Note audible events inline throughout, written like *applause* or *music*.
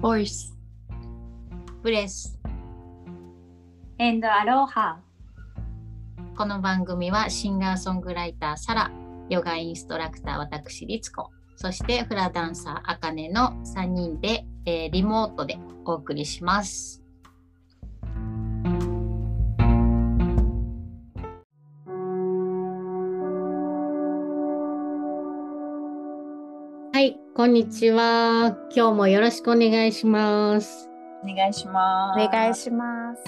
ボイスブレス and アロハこの番組はシンガーソングライターサラヨガインストラクター私リツコそしてフラダンサーあかねの3人で、えーリモートでお送りしますんにちは今日もよろしくお願いしますお願いします。お願いします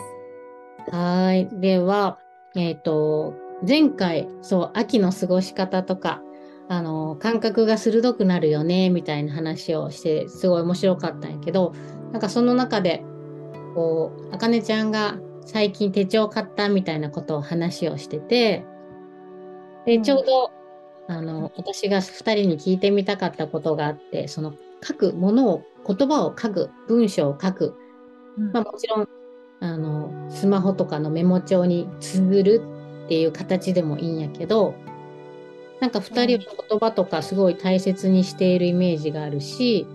はい。では、えっ、と、前回、そう、秋の過ごし方とか、あの、感覚が鋭くなるよね、みたいな話をして、すごい面白かったんやけど、なんかその中で、こう、あかねちゃんが最近手帳買ったみたいなことを話をしてて、で、うんちょうど、あの、私が2人に聞いてみたかったことがあって、その、書くものを、言葉を書く、文章を書く、うん。まあ、もちろんあのスマホとかのメモ帳に綴るっていう形でもいいんやけどなんか2人は言葉とかすごい大切にしているイメージがあるし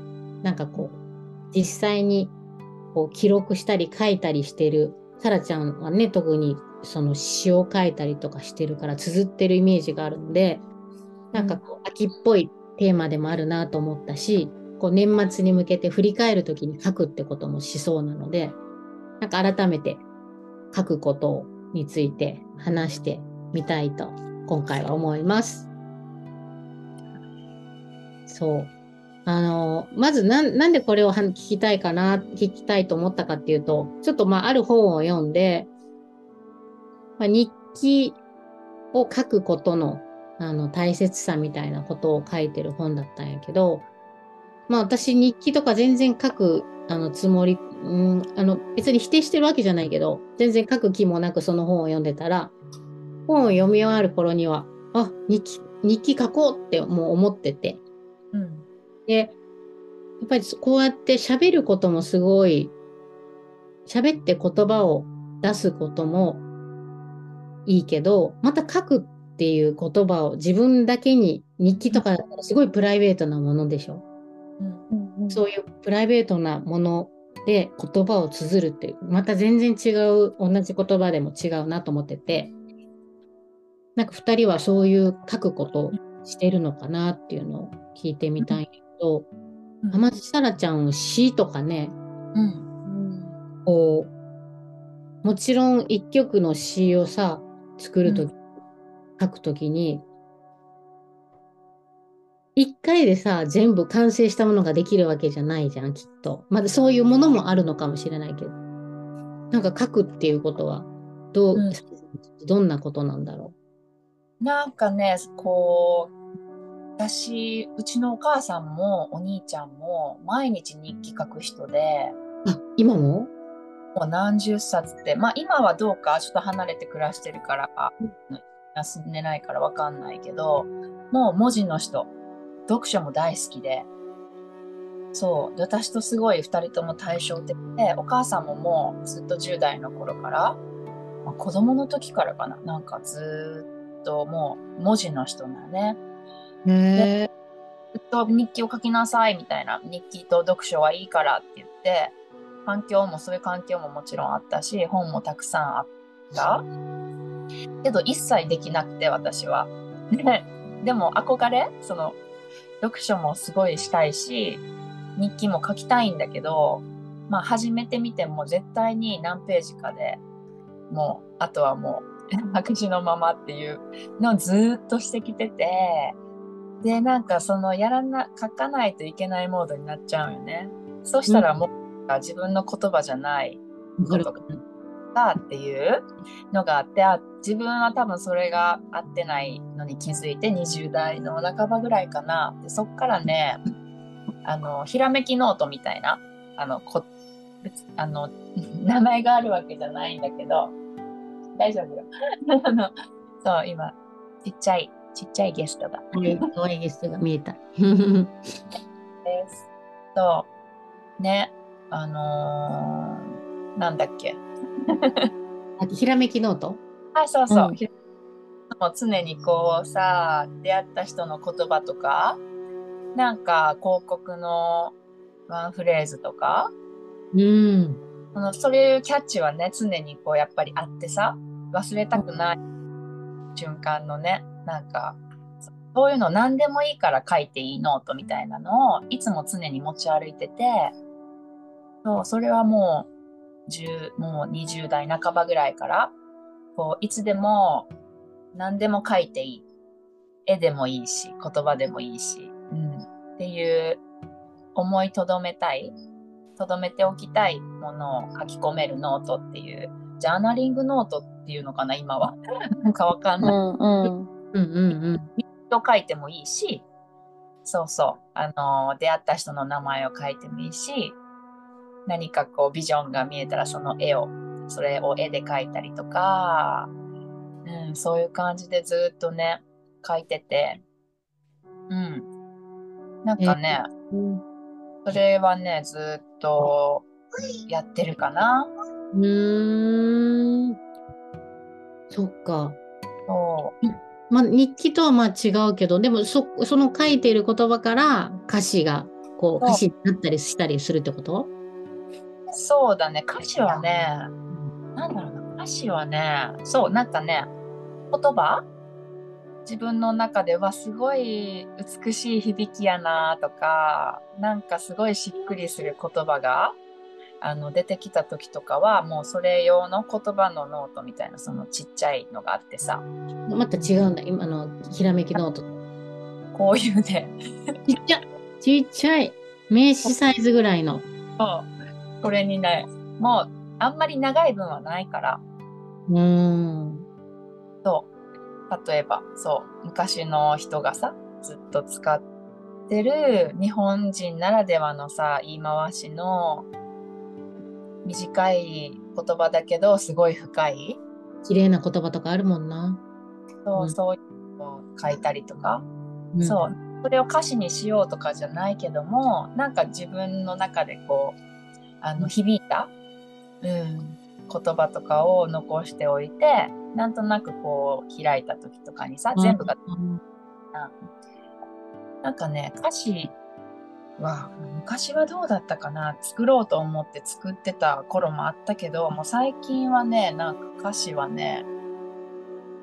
なんかこう実際にこう記録したり書いたりしてるサラちゃんはね特にその詩を書いたりとかしてるから綴ってるイメージがあるのでなんかこう秋っぽいテーマでもあるなと思ったしこう年末に向けて振り返る時に書くってこともしそうなのでなんか改めて書くことについて話してみたいと今回は思います。そう。あの、まずなんなんでこれをは聞きたいかな、聞きたいと思ったかっていうと、ちょっとまあある本を読んで、まあ、日記を書くことのあの大切さみたいなことを書いてる本だったんやけど、まあ私日記とか全然書くあのつもり、うん、あの別に否定してるわけじゃないけど、全然書く気もなくその本を読んでたら、本を読み終わる頃には、あ、日記、日記書こうってもう思ってて。うんで、やっぱりこうやって喋ることもすごい、喋って言葉を出すこともいいけど、また書くっていう言葉を自分だけに日記とかだったらすごいプライベートなものでしょ？うん。そういうプライベートなもので言葉を綴るっていう、また全然違う、同じ言葉でも違うなと思ってて、なんか2人はそういう書くことをしてるのかなっていうのを聞いてみたいんやけど、うん。浜地沙羅ちゃん詩とかね、うん。こう、もちろん一曲の詩をさ、作るとき、書くときに、一回でさ、全部完成したものができるわけじゃないじゃん、きっと。まだそういうものもあるのかもしれないけど。なんか書くっていうことは、どう、うんどんなことなんだろなんかねこう私うちのお母さんもお兄ちゃんも毎日日記書く人でう。あ、今も？もう何十冊ってまあ今はどうかちょっと離れて暮らしてるから休んでないからわかんないけどもう文字の人読書も大好きでそうで私とすごい2人とも対照的でお母さんももうずっと10代の頃から、まあ、子供の時からかななんかずーっともう文字の人なんねへえ。ずっと日記を書きなさいみたいな日記と読書はいいからって言って環境もそういう環境ももちろんあったし本もたくさんあったけど一切できなくて私は。でも憧れその読書もすごいしたいし日記も書きたいんだけどまあ始めてみても絶対に何ページかでもうあとはもう *laughs* 白紙のままっていうのをずっとしてきててでなんかそのやらな書かないといけないモードになっちゃうよね。そしたらもう自分の言葉じゃないわかる。だっていうのがあってあ自分は多分それが合ってないのに気づいて20代の半ばぐらいかなでそっからねあのひらめきノートみたいなあのこ別あの *laughs* 名前があるわけじゃないんだけど大丈夫よ *laughs* あのそう今ちっちゃいちっちゃいゲストがかわいいゲストが見えた。*laughs* です。そう。ね。あのーなんだっけ。あひらめきノートあ、そうそう。うんひもう常にこうさ、出会った人の言葉とか、なんか広告のワンフレーズとか、うん。そのそういうキャッチはね、常にこうやっぱりあってさ、忘れたくない瞬間のね、なんか、そういうの何でもいいから書いていいノートみたいなのをいつも常に持ち歩いてて、そう、それはもう10、もう20代半ばぐらいから、こう、いつでも何でも書いていい。絵でもいいし、言葉でもいいし、うん、っていう思いとどめたい、とどめておきたいものを書き込めるノートっていう、ジャーナリングノートっていうのかな、今は。*laughs* なんかわかんない。うんうん。うんうんを書いてもいいし、そうそう、あの出会った人の名前を書いてもいいし、何かこうビジョンが見えたらその絵を、それを絵で描いたりとか、うん、そういう感じでずっとね、書いてて、うん。なんかね、うん。それはね、ずっとやってるかな。うーん。そっか。そう。まあ、日記とはまあ違うけど、でもそその書いている言葉から歌詞がこう歌詞になったりしたりするってこと？そうだね、歌詞はね、なんだろうな、歌詞はね、そう、なんかね、言葉？自分の中ではすごい美しい響きやなとか、なんかすごいしっくりする言葉があの出てきた時とかは、もうそれ用の言葉のノートみたいな、そのちっちゃいのがあってさ、また違うんだ。今のひらめきノート。こういうね、ちっちゃちっちゃい。名刺サイズぐらいの。そうこれにね、もうあんまり長い文はないから、うーん。そう。例えば、そう。昔の人がさ、ずっと使ってる日本人ならではのさ、言い回しの短い言葉だけど、すごい深い。綺麗な言葉とかあるもんな。そう、うんそういうのを書いたりとか、うんそう。それを歌詞にしようとかじゃないけども、なんか自分の中でこう、あの、響いた、うん、言葉とかを残しておいて、なんとなくこう、開いた時とかにさ、全部がうんなんかね、歌詞は、昔はどうだったかな作ろうと思って作ってた頃もあったけど、もう最近はね、なんか歌詞はね、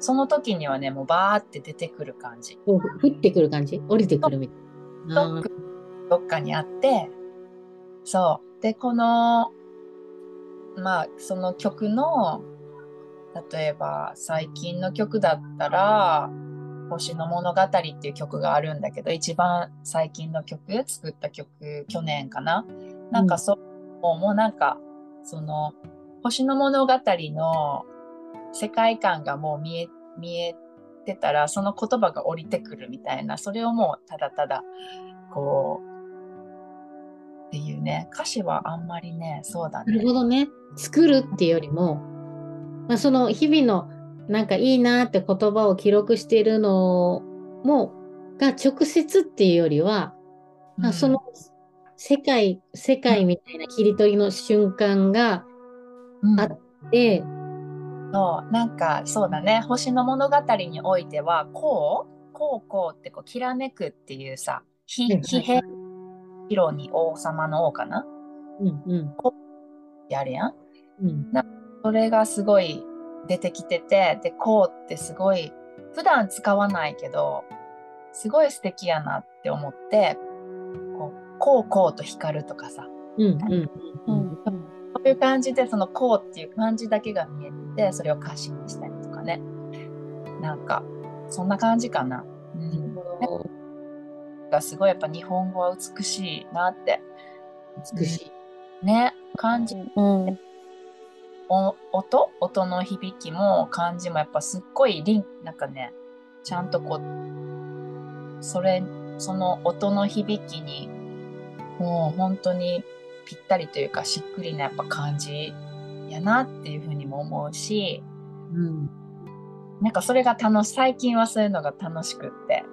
その時にはね、もうバーって出てくる感じ。降ってくる感じ？降りてくるみたいな。どっかにあって、そう。で、この、まあ、その曲の、例えば最近の曲だったら、星の物語っていう曲があるんだけど、一番最近の曲、作った曲、去年かな？なんかそう、もうなんか、その、星の物語の世界観がもう見え、見えてたら、その言葉が降りてくるみたいな、それをもうただただ、こう、っていうね、歌詞はあんまりね、そうだなるね。ほどね。作るっていうよりも、まあ、その日々のなんかいいなって言葉を記録しているのもが直接っていうよりは、まあその世界世界みたいな切り取りの瞬間がうん、あで、そう、なんかそうだね、星の物語においては、こう、こうこうってこう、きらめくっていうさ、ひ、はいはいひへ、色に王様の王かな？うんうんやるやん。うんそれがすごい出てきてて、で、こうってすごい、普段使わないけど、すごい素敵やなって思って、こう、こうこうと光るとかさ、うんうんそういう感じで、そのこうっていう感じだけが見えてて、それを歌詞にしたりとかね。なんか、そんな感じかな。うん。がすごいやっぱ日本語は美しいなって。美しい。ね、感じ、うん。お音？音の響きも感じもやっぱすっごいリン、なんかね、ちゃんとこう、それ、その音の響きに、もう本当にぴったりというかしっくりなやっぱ感じやなっていうふうにも思うし、うん。なんかそれが楽し、最近はそういうのが楽しくって。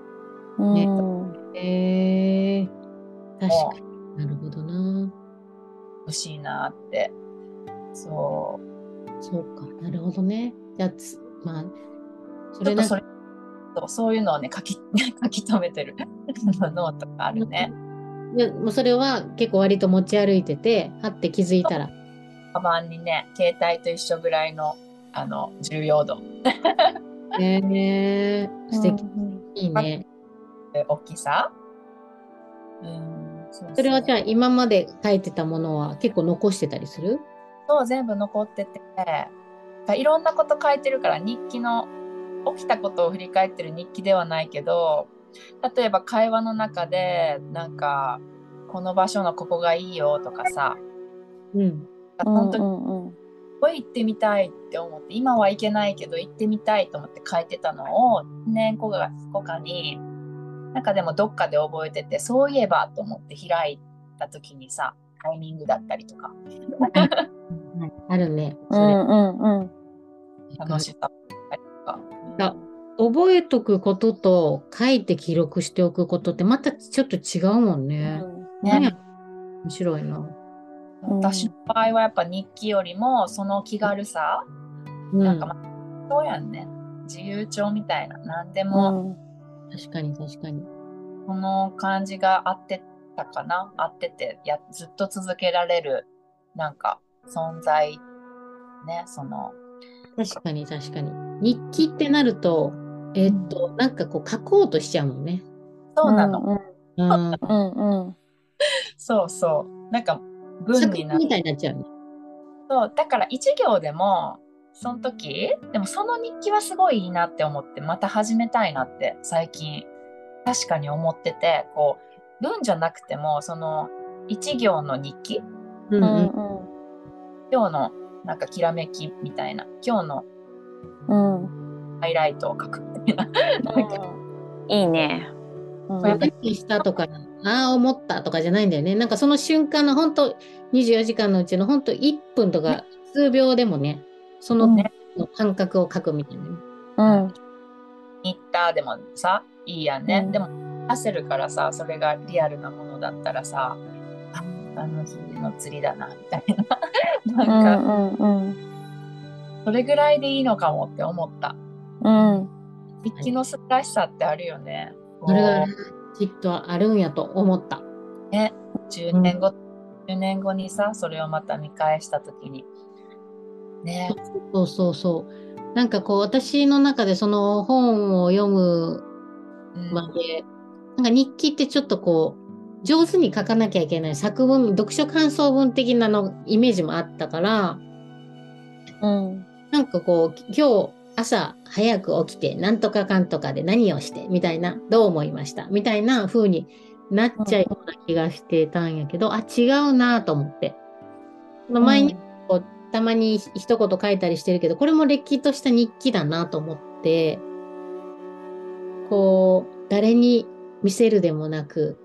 うんえー、確かになるほどな。欲しいなって。そそうか、なるほどね。じゃまあ、それそれ、そうそういうのをね、書き、*laughs* 書き留めてる *laughs* ノートがあるね。でもうそれは結構割と持ち歩いてて、はって気づいたら。カバンにね、携帯と一緒ぐらいのあの重要度、えー、素敵、うんいいね。大きさ？うん、そうそれはじゃああ今まで書いてたものは結構残してたりする？そう全部残ってて、いろんなこと書いてるから日記の起きたことを振り返ってる日記ではないけど、例えば会話の中でなんかこの場所のここがいいよとかさ、うん。本当にうんうん行ってみたいって思って今は行けないけど行ってみたいと思って書いてたのを年後かになんかでもどっかで覚えててそういえばと思って開いた時にさタイミングだったりとか。あるね。うんうんうん。楽しとか。あ覚えとくことと書いて記録しておくことってまたちょっと違うもんね。ね。ね面白いな。うん。私の場合はやっぱ日記よりもその気軽さ、うん、なんかまあそうやんね。自由帳みたいな。何でうもん確かに確かに。この感じが合ってたかな？合っててやずっと続けられるなんか存在ねその確かに確かに。日記ってなると、えーっと、なんかこう書こうとしちゃうもんね。そうなの、うんうん。うんうん *laughs* そうそうなんか文作になみたいになっちゃうね。そうだから一行でもその時でもその日記はすごいいいなって思ってまた始めたいなって最近確かに思っててこう文じゃなくてもその一行の日記？うんうん。うんうん。今日のなんかきらめきみたいな。今日のうん。ハイライトを書くみたいな。なんか。いいね。うん。したとか、ああ、思ったとかじゃないんだよね。なんかその瞬間の本当24時間のうちの本当1分とか数秒でもね、その感覚を書くみたいな。ね。うん。行ったでもさいいやんね、うん。でも焦るからさそれがリアルなものだったらさああの日の釣りだなみたいな。う *laughs* なんか、んうんそれぐらいでいいのかもって思った。うん。日記の素晴らしさってあるよね、これがこきっとあるんやと思った。うね。10年後、10年後にさそれをまた見返した時にねそうそうそう。なんかこう私の中でその本を読むうんまで、なんか日記ってちょっとこう上手に書かなきゃいけない作文、読書感想文的なのイメージもあったから、うんなんかこう今日朝早く起きてなんとかかんとかで何をしてみたいな、どう思いました？みたいな風になっちゃうような気がしてたんやけど、あ、違うなと思って。うたまに一言書いたりしてるけど、これもれっきとした日記だなと思って、こう、誰に見せるでもなく、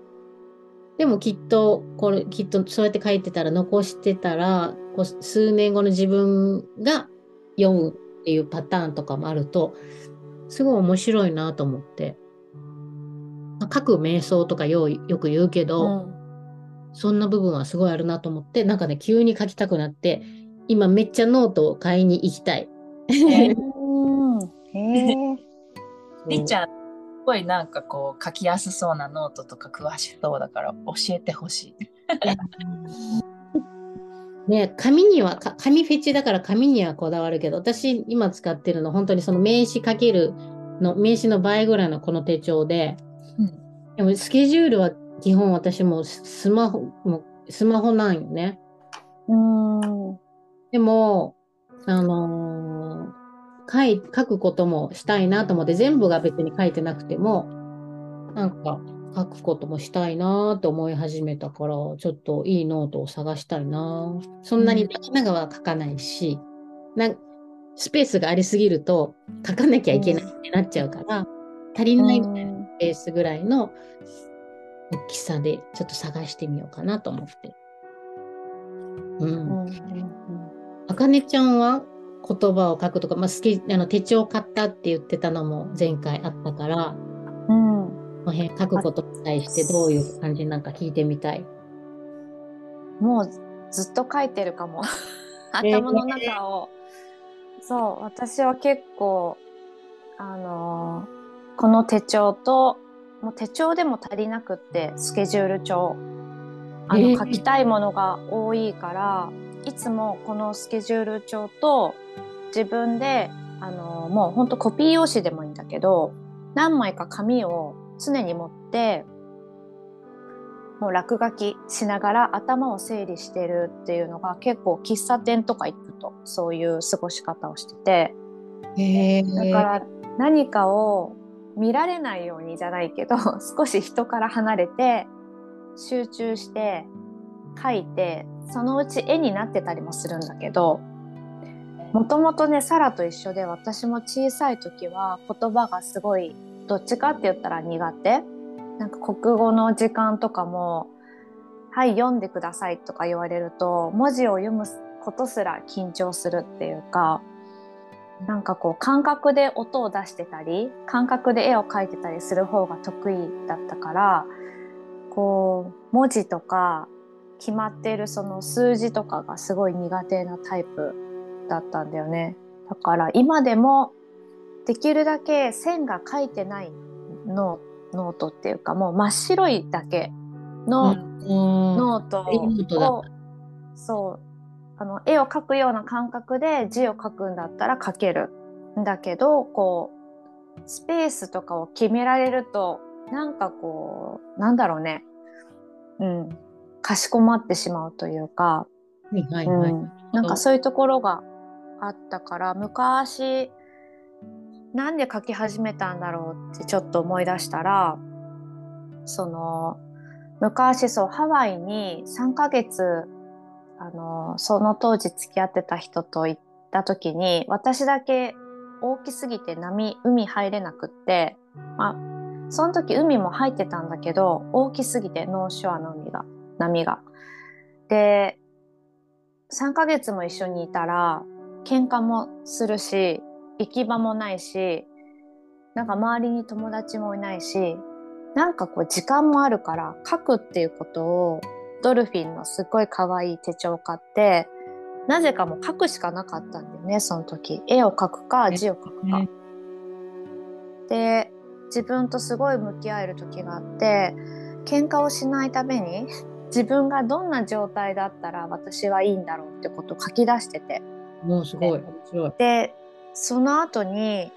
でもきっと、これ、きっとそうやって書いてたら、残してたら、こう数年後の自分が読むっていうパターンとかもあると、すごい面白いなと思って。まあ書く瞑想とかようよく言うけど、そんな部分はすごいあるなと思って、なんかね、急に書きたくなって、今めっちゃノートを買いに行きたい。えりっちゃんすごいなんかこう書きやすそうなノートとか詳しそうだから教えてほしい。*laughs* ね、紙には、か紙フェチだから紙にはこだわるけど、私今使ってるの本当にその名刺かけるの、名刺の倍ぐらいのこの手帳で、うんでもスケジュールは基本私もうススマホ、もうスマホなんよね。うんでも、あのー書い、書くこともしたいなと思って、全部が別に書いてなくても、なんか書くこともしたいなと思い始めたから、ちょっといいノートを探したいなそんなに長々は書かないし、なんスペースがありすぎると書かなきゃいけないってなっちゃうから、足りないぐらいのスペースぐらいの大きさでちょっと探してみようかなと思って。う。うんあかねちゃんは言葉を書くとか、まあ、好きあの手帳を買ったって言ってたのも前回あったから、うんこの辺書くことに対してどういう感じなんか聞いてみたい。もうずっと書いてるかも頭の中を、そう私は結構あのーこの手帳ともう手帳でも足りなくってスケジュール帳あのえー書きたいものが多いから、いつもこのスケジュール帳と自分であのもうほんとコピー用紙でもいいんだけど何枚か紙を常に持ってもう落書きしながら頭を整理してるっていうのが結構喫茶店とか行くとそういう過ごし方をしてて。だから何かを見られないようにじゃないけど *laughs* 少し人から離れて集中して書いてそのうち絵になってたりもするんだけどもともとねサラと一緒で私も小さい時は言葉がすごいどっちかって言ったら苦手。なんか国語の時間とかも「はい読んでください」とか言われると文字を読むことすら緊張するっていうかなんかこう感覚で音を出してたり感覚で絵を描いてたりする方が得意だったからこう文字とか決まっているその数字とかがすごい苦手なタイプだったんだよね。だから今でもできるだけ線が書いてないノノートっていうかもう真っ白いだけの、うん。ノートをそう。あの絵を描くような感覚で字を書くんだったら書けるんだけどこうスペースとかを決められるとなんかこうなんだろうね。うんかしこまってしまうというか、はいはいはい。うん、なんかそういうところがあったから昔なんで書き始めたんだろうってちょっと思い出したらその昔そうハワイに3ヶ月あのその当時付き合ってた人と行った時に私だけ大きすぎて波海入れなくって、まあ、その時海も入ってたんだけど大きすぎてノーショアの海が波が。で3ヶ月も一緒にいたら喧嘩もするし行き場もないしなんか周りに友達もいないしなんかこう時間もあるから書くっていうことをドルフィンのすっごい可愛い手帳を買ってなぜかもう書くしかなかったんだよねその時絵を描くか字を書くかね。で自分とすごい向き合える時があって喧嘩をしないために自分がどんな状態だったら私はいいんだろうってことを書き出しててもうすごい。面白い。でその後に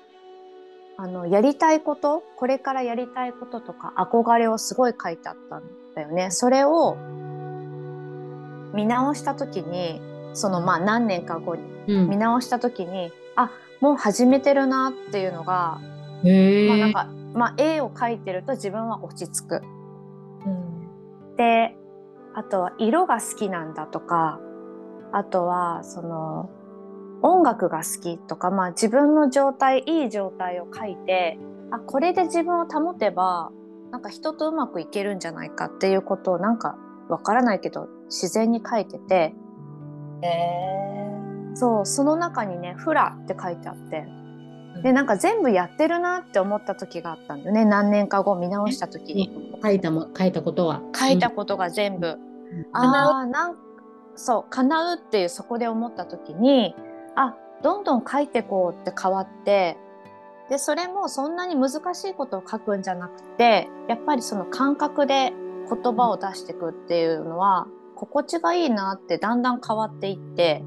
あのやりたいことこれからやりたいこととか憧れをすごい書いてあったんだよね。それを見直した時にそのまあ何年か後にうん見直した時にあもう始めてるなっていうのが。まあなんか、まあ、絵を描いてると自分は落ち着く。うんであとは色が好きなんだとかあとはその音楽が好きとか、まあ、自分の状態いい状態を書いてあこれで自分を保てばなんか人とうまくいけるんじゃないかっていうことをなんかわからないけど自然に書いてて。えそうその中にね「フラ」って書いてあってでなんか全部やってるなって思った時があったんだよね。何年か後見直した時に。書いたも書いたことは。書いたことが全部、うん。ああなんそう叶うっていうそこで思った時にあどんどん書いてこうって変わってでそれもそんなに難しいことを書くんじゃなくてやっぱりその感覚で言葉を出していくっていうのは心地がいいなってだんだん変わっていって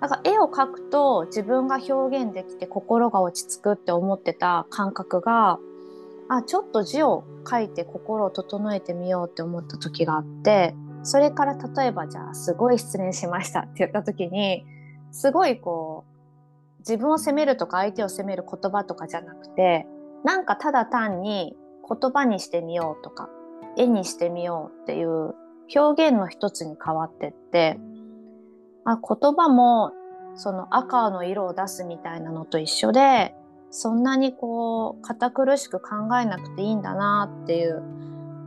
なんか絵を描くと自分が表現できて心が落ち着くって思ってた感覚があちょっと字を書いて心を整えてみようって思った時があってそれから例えばじゃあすごい失恋しましたって言った時にすごいこう自分を責めるとか相手を責める言葉とかじゃなくてなんかただ単に言葉にしてみようとか絵にしてみようっていう表現の一つに変わってってあ言葉もその赤の色を出すみたいなのと一緒でそんなにこう堅苦しく考えなくていいんだなっていう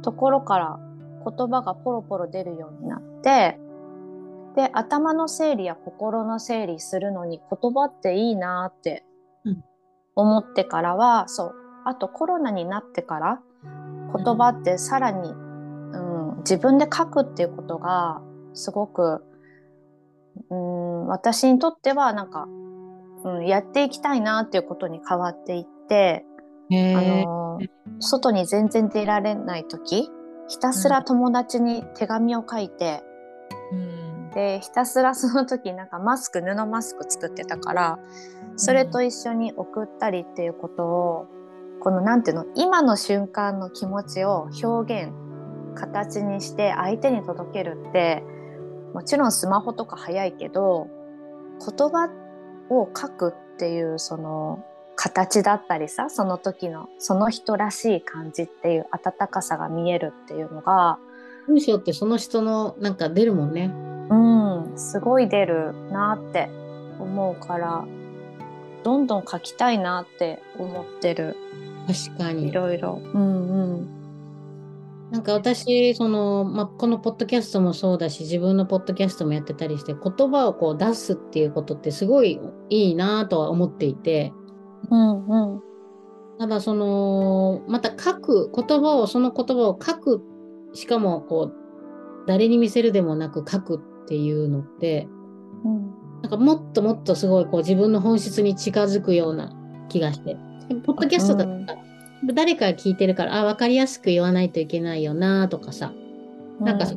ところから言葉がポロポロ出るようになってで頭の整理や心の整理するのに言葉っていいなってうん。思ってからは、そう。あとコロナになってから言葉ってさらに、うん、自分で書くっていうことがすごく、うん、私にとってはなんか、うん、やっていきたいなっていうことに変わっていって、へあえ。の外に全然出られない時ひたすら友達に手紙を書いて、うん。でひたすらその時なんかマスク布マスク作ってたからそれと一緒に送ったりっていうことをこのなんていうの今の瞬間の気持ちを表現形にして相手に届けるってもちろんスマホとか早いけど言葉を書くっていうその形だったりさその時のその人らしい感じっていう温かさが見えるっていうのが文章ってその人のなんか出るもんね。うんすごい出るなって思うからどんどん書きたいなって思ってるい確かに。ろいろ。うんうんなんか私、その、まあ、このポッドキャストもそうだし、自分のポッドキャストもやってたりして、言葉をこう出すっていうことってすごいいいなとは思っていて、うんうん。ただその、また書く、言葉を、その言葉を書く、しかもこう、誰に見せるでもなく書くっていうのって、うん。なんかもっともっとすごいこう自分の本質に近づくような気がして。でポッドキャストだった？ら、誰かが聞いてるから、あ、わかりやすく言わないといけないよなとかさ、なんかそ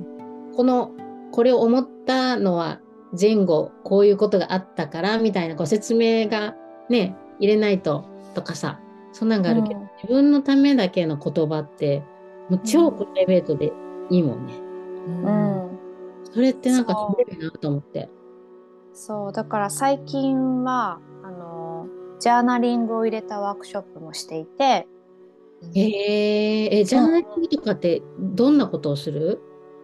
この、これを思ったのは前後、こういうことがあったから、みたいなこう説明がね、入れないととかさ、そんなんがあるけど、うん。自分のためだけの言葉って、もう超プライベートでいいもんね。うん。それってなんかすごいなと思って。そうだから最近はあのジャーナリングを入れたワークショップもしていてえー、え、ジャーナリングとかってどんなことをする？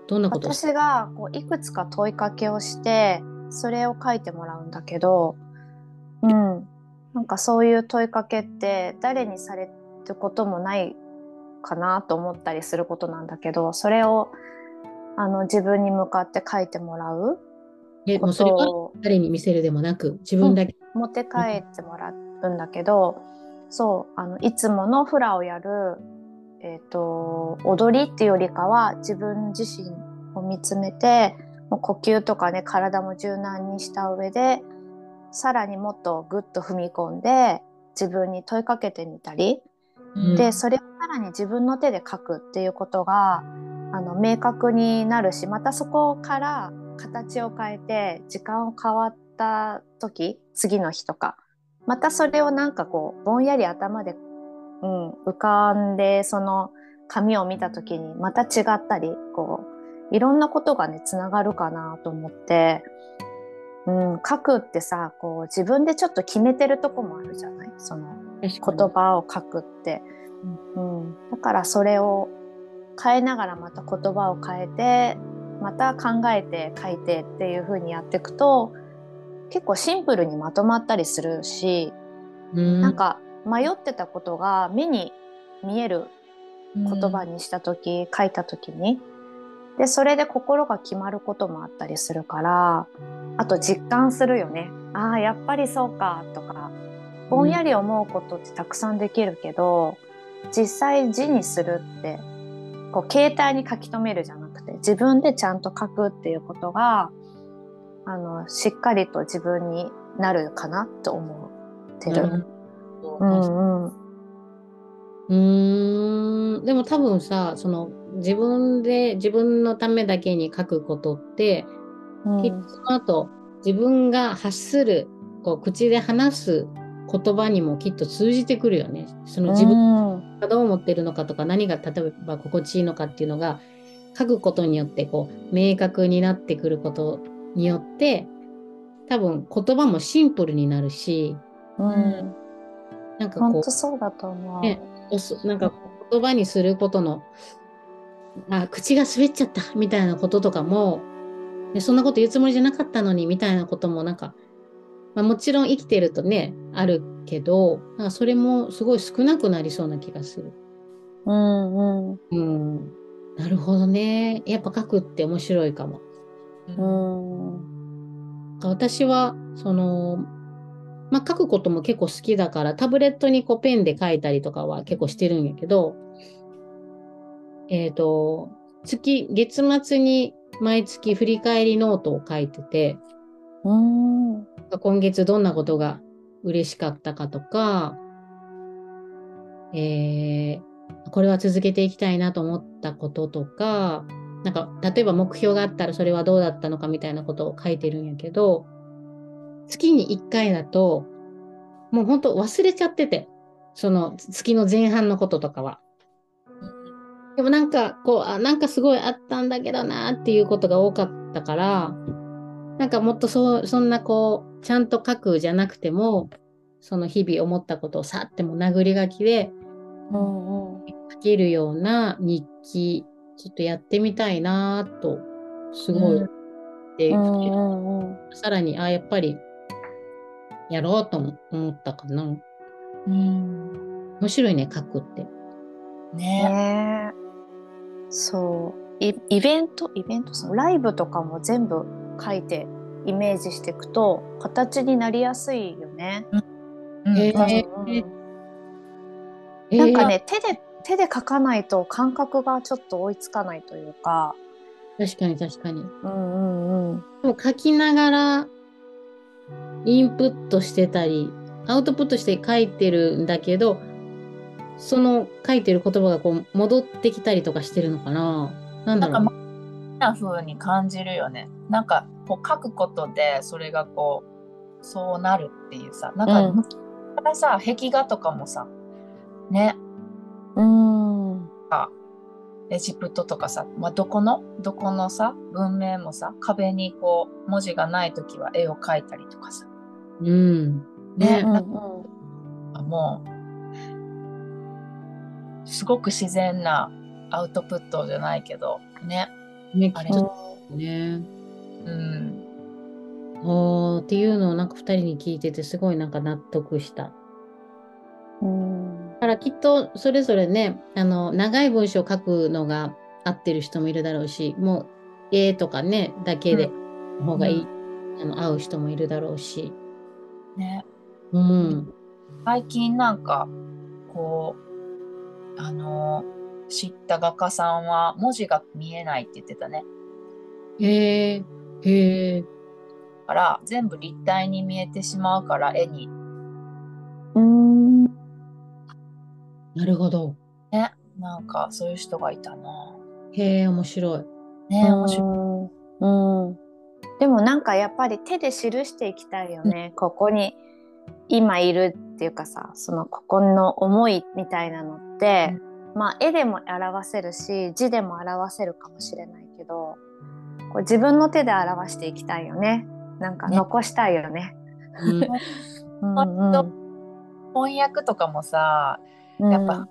どんなこと私がこういくつか問いかけをしてそれを書いてもらうんだけど、うん、なんかそういう問いかけって誰にされることもないかなと思ったりすることなんだけどそれをあの自分に向かって書いてもらうこえもうそれは誰に見せるでもなく、自分だけ。持って帰ってもらうんだけど、そうあのいつものフラをやる、えー、と踊りっていうよりかは自分自身を見つめてもう呼吸とかね体も柔軟にした上でさらにもっとグッと踏み込んで自分に問いかけてみたり、うん。でそれをさらに自分の手で書くっていうことがあの明確になるしまたそこから形を変えて時間を変わった時次の日とかまたそれをなんかこうぼんやり頭で、うん、浮かんでその紙を見た時にまた違ったりこういろんなことがねつながるかなと思って、うん、書くってさこう自分でちょっと決めてるとこもあるじゃない？その言葉を書くって、うん、だからそれを変えながらまた言葉を変えてまた考えて書いてっていう風にやっていくと結構シンプルにまとまったりするし、うん。なんか迷ってたことが目に見える言葉にした時、書いた時に。でそれで心が決まることもあったりするからあと実感するよね。ああやっぱりそうかとかぼんやり思うことってたくさんできるけど、実際字にするってこう携帯に書き留めるじゃなくて自分でちゃんと書くっていうことがあのしっかりと自分になるかなと思ってる。うん。うんでも多分さその自分で自分のためだけに書くことって、うん。きっとその後自分が発するこう口で話す言葉にもきっと通じてくるよね。その自分うんがどう思ってるのかとか何が例えば心地いいのかっていうのが書くことによってこう明確になってくることによって多分言葉もシンプルになるしうんなんかこう本当そうだと思う。ねなんか言葉にすることのあ口が滑っちゃったみたいなこととかもでそんなこと言うつもりじゃなかったのにみたいなこともなんか、まあ、もちろん生きてるとねあるけどなんかそれもすごい少なくなりそうな気がする。うんうんうん、なるほどね。やっぱ書くって面白いかも。うん。私はそのまあ、書くことも結構好きだから、タブレットにこうペンで書いたりとかは結構してるんやけど、えっ、と、月、月末に毎月振り返りノートを書いてて、うん。今月どんなことが嬉しかったかとか、えーこれは続けていきたいなと思ったこととか、なんか例えば目標があったらそれはどうだったのかみたいなことを書いてるんやけど、月に1回だと、もう本当忘れちゃってて、その月の前半のこととかは。でもなんかこう、あ、なんかすごいあったんだけどなっていうことが多かったから、なんかもっとそう、そんなこう、ちゃんと書くじゃなくても、その日々思ったことをさっても殴り書きで書けるような日記、ちょっとやってみたいなと、すごいうん思って、さらに、あ、やっぱり、やろうとも思ったかな。うん。面白いね、書くって。ね。ねえそうイイベントイベントそのライブとかも全部書いてイメージしていくと形になりやすいよね。うんへえーなんかね、手で手で書かないと感覚がちょっと追いつかないというか。確かに確かに。うんうんうん。でも書きながらインプットしてたり、アウトプットして書いてるんだけど、その書いてる言葉がこう戻ってきたりとかしてるのかななんだろうなんか、まな風に感じるよね。なんか、こう書くことで、それがこう、そうなるっていうさ、なんか、うん昔からさ、壁画とかもさ、ね、うん。エジプトとかさ、まあ、どこのどこのさ文明もさ壁にこう文字がない時は絵を描いたりとかさ。うん。ね、うんなんかもうすごく自然なアウトプットじゃないけどね。ね、あれね。うん。あーっていうのをなんか二人に聞いててすごいなんか納得した。うん。だからきっとそれぞれね、あの、長い文章を書くのが合ってる人もいるだろうし、もう絵とかね、だけでの方がいい、あの、合う人もいるだろうし。ねうん。最近なんかこうあの知った画家さんは文字が見えないって言ってたねへえ、へえ。だから全部立体に見えてしまうから絵になるほど。ねなんかそういう人がいたな。へえ、面白い。ね面白い。うん。うんでもなんかやっぱり手で記していきたいよね、ここに今いるっていうかさそのここの思いみたいなのって、まあ絵でも表せるし字でも表せるかもしれないけどこう自分の手で表していきたいよね。なんかね。残したいよね。うん、*laughs* うんうん。翻訳とかもさやっぱ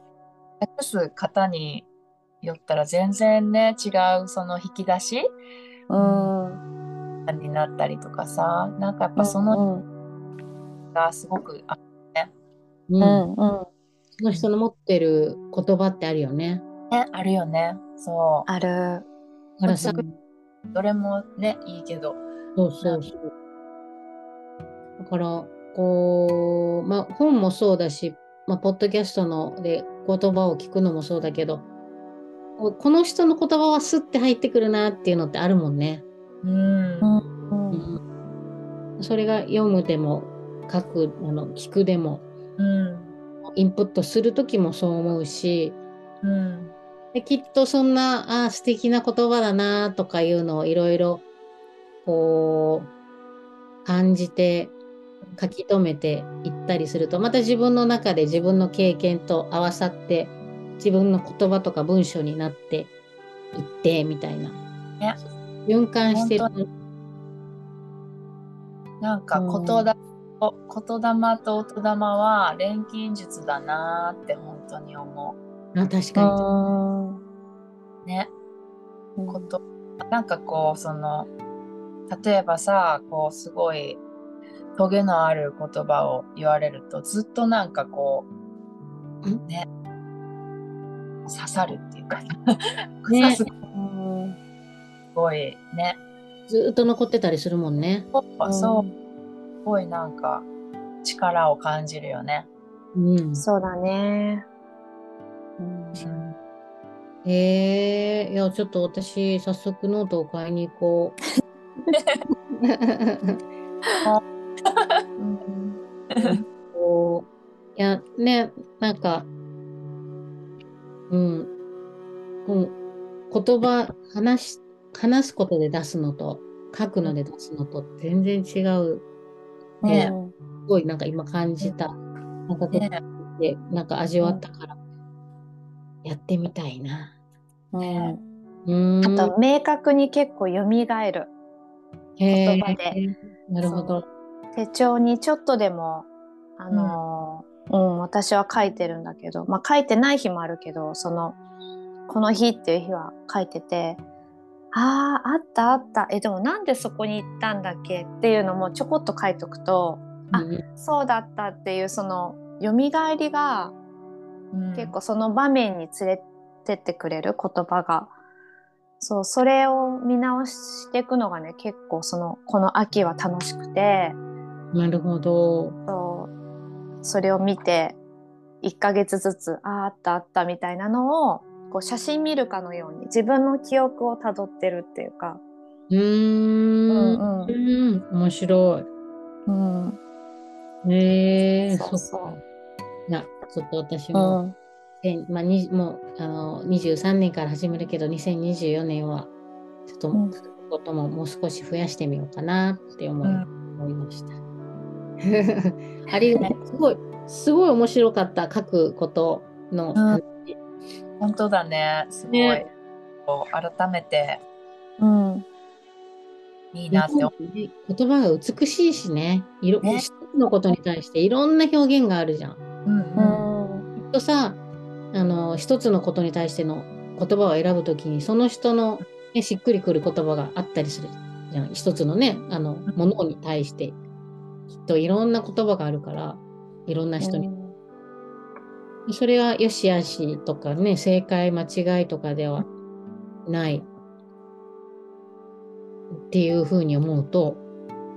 訳す方によったら全然ね違うその引き出しうん。うんになったりとかさなんかやっぱそのうん。がすごくあう。うん。んうん。その人の持ってる言葉ってあるよね。ねあるよね。そある。だからさ、うどれもねいいけど。そうそうそう。だから、こう、まあ本もそうだし、まあ、ポッドキャストので言葉を聞くのもそうだけど、この人の言葉はスッて入ってくるなっていうのってあるもんね。うん。それが読むでも書くあの聞くでもうん。インプットする時もそう思うしうん。できっとそんなあー素敵な言葉だなとかいうのをいろいろこう感じて書き留めていったりするとまた自分の中で自分の経験と合わさって自分の言葉とか文章になっていってみたいな、ね循環してる。本なんかうん。言霊、と音霊は錬金術だなーって本当に思あ確かうね。こと。なんかこうその例えばさこうすごいトゲのある言葉を言われるとずっとなんかこうん？ね。刺さるっていうか、ね。刺すごいね。にずーっと残ってたりするもんね。そうそう。すごいなんか力を感じるよね。うん、そうだね。うん。へえ、いや、ちょっと私、早速ノートを買いに行こう。*laughs* こういや、ね、なんか、うん。こう言葉話し、話すことで出すのと、書くので出すのと全然違う。ねうんすごいなんか今感じた。なんかねで、なんか味わったから、やってみたいな。うんうーん。あと明確に結構蘇るへー言葉でなるほど。手帳にちょっとでもあのーうん、私は書いてるんだけどまあ書いてない日もあるけどそのこの日っていう日は書いててあーあったあった。えでもなんでそこに行ったんだっけ？っていうのもちょこっと書いとくとあうんそうだったっていうその蘇りがうん。結構その場面に連れてってくれる？言葉が。そうそれを見直していくのがね結構そのこの秋は楽しくてなるほど。そうそれを見て1ヶ月ずつあああったあったみたいなのをこう写真見るかのように自分の記憶をたどってるっていうか、うーん。うんうん。面白い。うん、へえ、そうそういや、ちょっと私うも、んえまあ、にもうあの23年から始めるけど、2024年は、ちょっと、うんことももう少し増やしてみようかなって思いました。ありがとう。すごい、すごい面白かった、書くことの話。本当だね。すごい。ね改めてうんいいなって思う。言葉が美しいしね、いろね一つのことに対していろんな表現があるじゃん。うんううんんきっとさあの一つのことに対しての言葉を選ぶときにその人の、ね、しっくりくる言葉があったりするじゃん一つのねあのものに対してきっといろんな言葉があるからいろんな人に、それはよしあしとかね正解間違いとかではない。っていうふうに思うと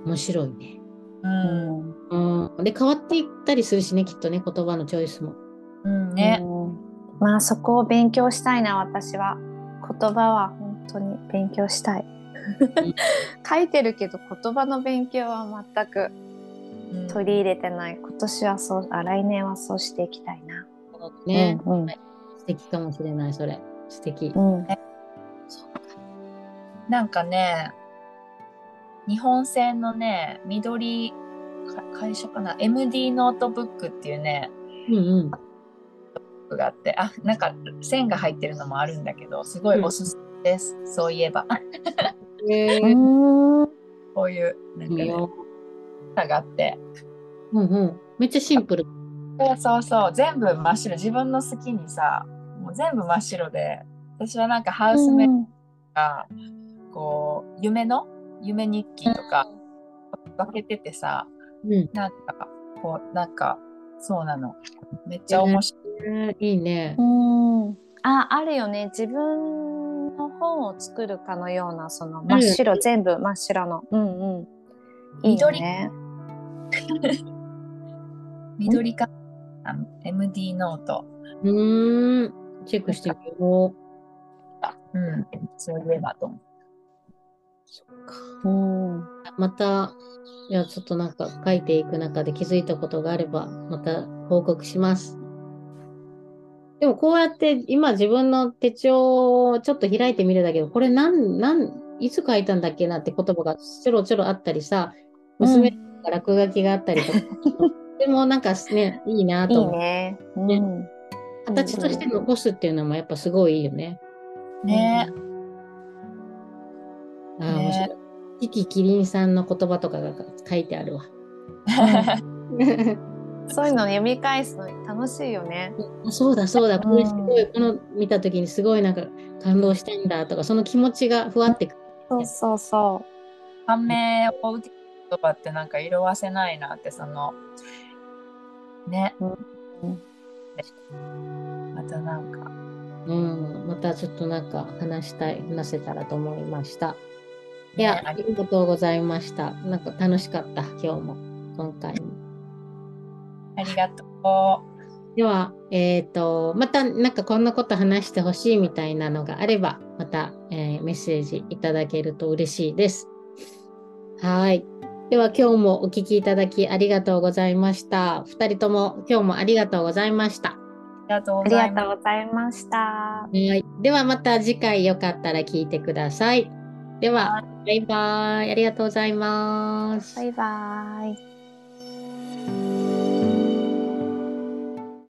面白いね。ううん。んうん、で変わっていったりするしねきっとね言葉のチョイスも。うんね。うんまあそこを勉強したいな私は。言葉は本当に勉強したい。*laughs* 書いてるけど言葉の勉強は全くうん取り入れてない。今年はそうあ来年はそうしていきたいな。ね、うん素敵かもしれないそれ。素敵。うん。うんなんかね、日本製のね、ミドリか会社かな、MD ノートブックっていうね、うんうん。ブックがあって、あ、なんか線が入ってるのもあるんだけど、すごいおすすめです。そういえば。えー、うん。こういう、なんかね、があって。うんうん。めっちゃシンプル。そうそうそう、全部真っ白。自分の好きにさ、もう全部真っ白で、私はなんかハウスメイトが、こう、夢の夢日記とか分けててさ、うん。なんか、こう、なんか、そうなの。めっちゃ面白い。えーいいねう。んああるよね自分の本を作るかのようなその真っ白、全部真っ白のうんうんいいよね緑 *laughs* か、あの MD ノート。うーん。チェックしてみようん、そういえばと思う。うんまた、いや、ちょっとなんか書いていく中で気づいたことがあれば、また報告します。でもこうやって今自分の手帳をちょっと開いてみるだけど、これなん、なん、いつ書いたんだっけなって言葉がちょろちょろあったりさ、娘が落書きがあったりとか、*laughs* でもなんかね、いいなといい思う。ねうね。ん形として残すっていうのもやっぱすごいいいよね。ね。ああ、面白い。キキキリンさんの言葉とかが書いてあるわ。*laughs* そういうの読み返すの楽しいよね。あそうだそうだ、これすごい、うんこの見たときにすごいなんか感動したんだとか、その気持ちがふわってくる。そうそうそ感銘を受ける言葉ってなんか色あせないなって、その、ね。うんまたなんか、うん、またちょっとなんか話したい、話せたらと思いました。いや、ねありがとうございました。なんか楽しかった、今日も、今回も。ありがとう。では、えっ、と、またなんかこんなこと話してほしいみたいなのがあれば、また、えーメッセージいただけると嬉しいです。はい。では今日もお聞きいただきありがとうございました。二人とも今日もありがとうございました。あり。がとうございました。はい。ではまた次回よかったら聞いてください。では、バイバイ。ありがとうございます。バイバイ。